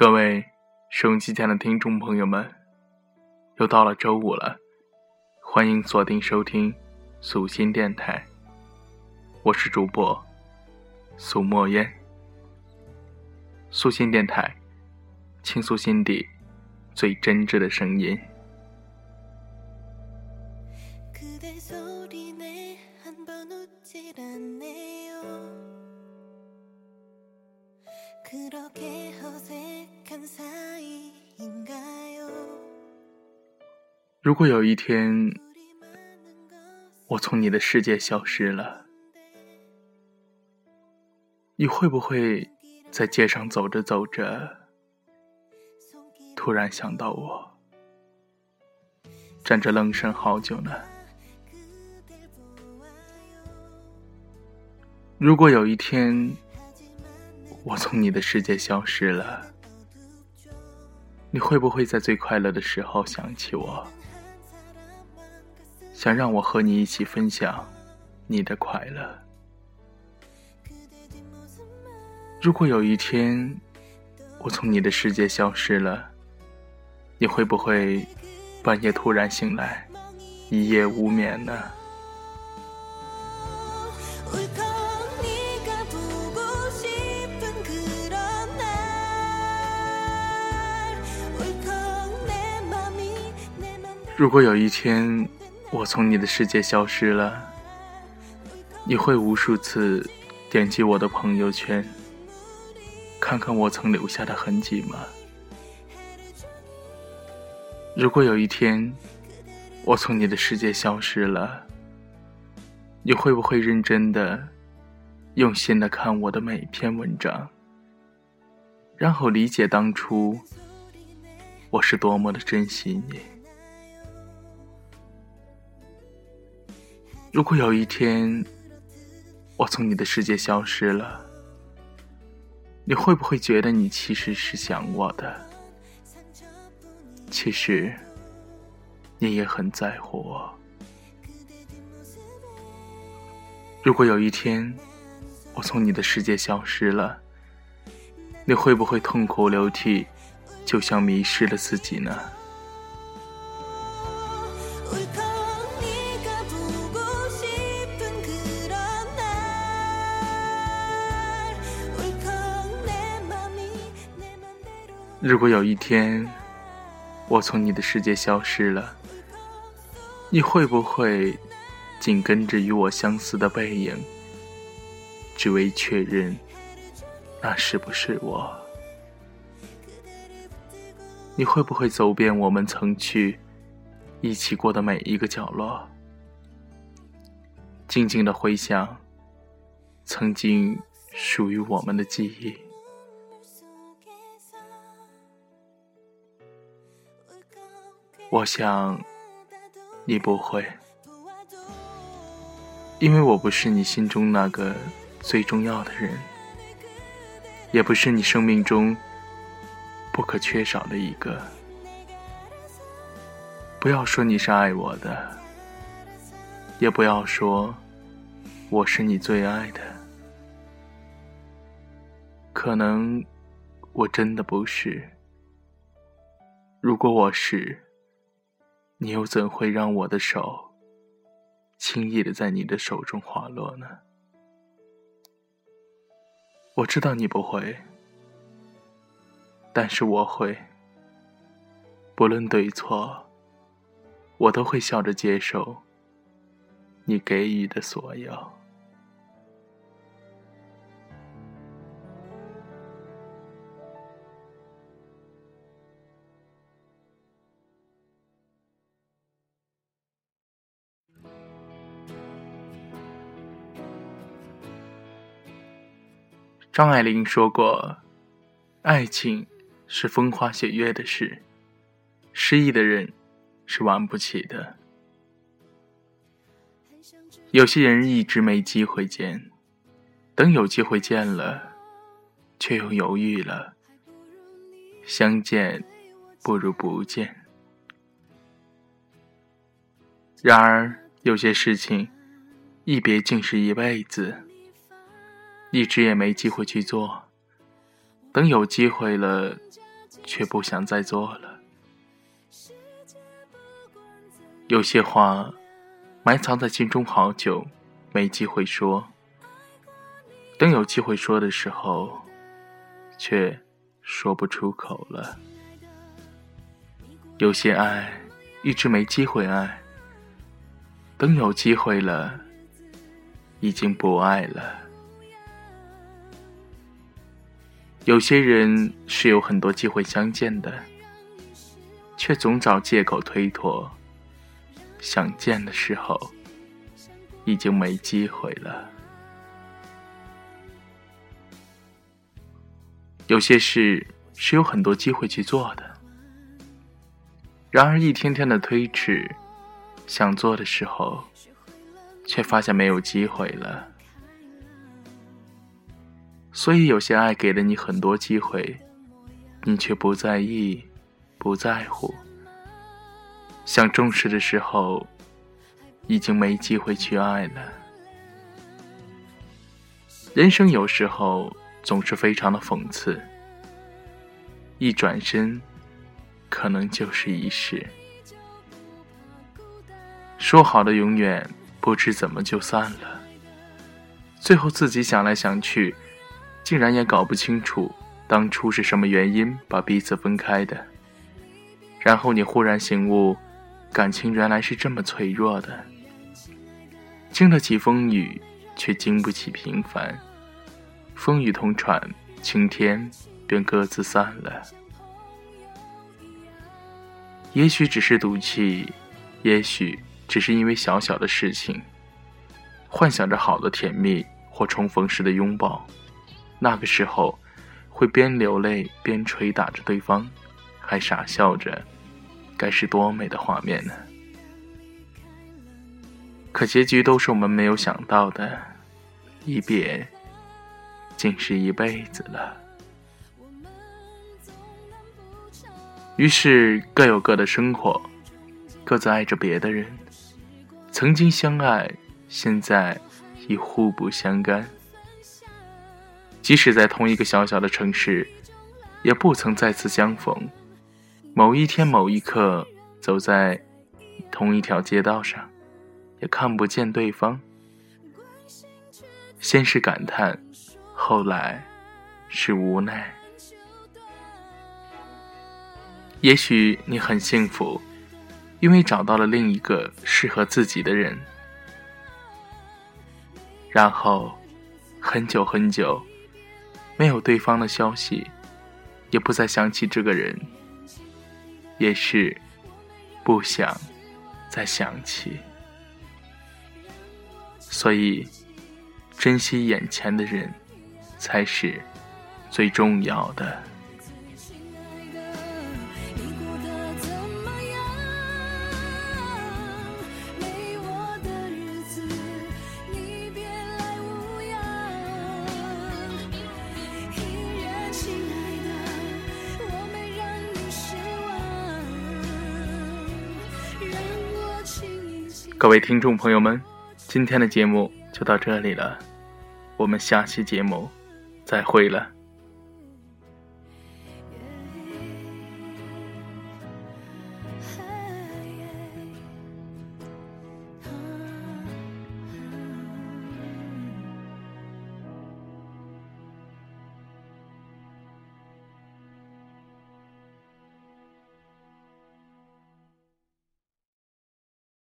各位收音机前的听众朋友们，又到了周五了，欢迎锁定收听素心电台，我是主播苏墨烟。素心电台，倾诉心底最真挚的声音。如果有一天，我从你的世界消失了，你会不会在街上走着走着，突然想到我，站着愣神好久呢？如果有一天，我从你的世界消失了，你会不会在最快乐的时候想起我？想让我和你一起分享你的快乐。如果有一天我从你的世界消失了，你会不会半夜突然醒来，一夜无眠呢？如果有一天，我从你的世界消失了，你会无数次点击我的朋友圈，看看我曾留下的痕迹吗？如果有一天我从你的世界消失了，你会不会认真的、用心的看我的每一篇文章，然后理解当初我是多么的珍惜你？如果有一天我从你的世界消失了，你会不会觉得你其实是想我的？其实你也很在乎我。如果有一天我从你的世界消失了，你会不会痛哭流涕，就像迷失了自己呢？如果有一天我从你的世界消失了，你会不会紧跟着与我相似的背影，只为确认那是不是我？你会不会走遍我们曾去一起过的每一个角落，静静的回想曾经属于我们的记忆？我想，你不会，因为我不是你心中那个最重要的人，也不是你生命中不可缺少的一个。不要说你是爱我的，也不要说我是你最爱的，可能我真的不是。如果我是。你又怎会让我的手轻易的在你的手中滑落呢？我知道你不会，但是我会。不论对错，我都会笑着接受你给予的所有。张爱玲说过：“爱情是风花雪月的事，失意的人是玩不起的。有些人一直没机会见，等有机会见了，却又犹豫了。相见不如不见。然而有些事情，一别竟是一辈子。”一直也没机会去做，等有机会了，却不想再做了。有些话埋藏在心中好久，没机会说。等有机会说的时候，却说不出口了。有些爱一直没机会爱，等有机会了，已经不爱了。有些人是有很多机会相见的，却总找借口推脱。想见的时候，已经没机会了。有些事是有很多机会去做的，然而一天天的推迟，想做的时候，却发现没有机会了。所以有些爱给了你很多机会，你却不在意，不在乎。想重视的时候，已经没机会去爱了。人生有时候总是非常的讽刺，一转身，可能就是一世。说好的永远，不知怎么就散了。最后自己想来想去，竟然也搞不清楚当初是什么原因把彼此分开的。然后你忽然醒悟。感情原来是这么脆弱的，经得起风雨，却经不起平凡。风雨同船，晴天便各自散了。也许只是赌气，也许只是因为小小的事情，幻想着好的甜蜜或重逢时的拥抱，那个时候会边流泪边捶打着对方，还傻笑着。该是多美的画面呢！可结局都是我们没有想到的，一别竟是一辈子了。于是各有各的生活，各自爱着别的人。曾经相爱，现在已互不相干。即使在同一个小小的城市，也不曾再次相逢。某一天，某一刻，走在同一条街道上，也看不见对方。先是感叹，后来是无奈。也许你很幸福，因为找到了另一个适合自己的人。然后，很久很久，没有对方的消息，也不再想起这个人。也是不想再想起，所以珍惜眼前的人才是最重要的。各位听众朋友们，今天的节目就到这里了，我们下期节目再会了。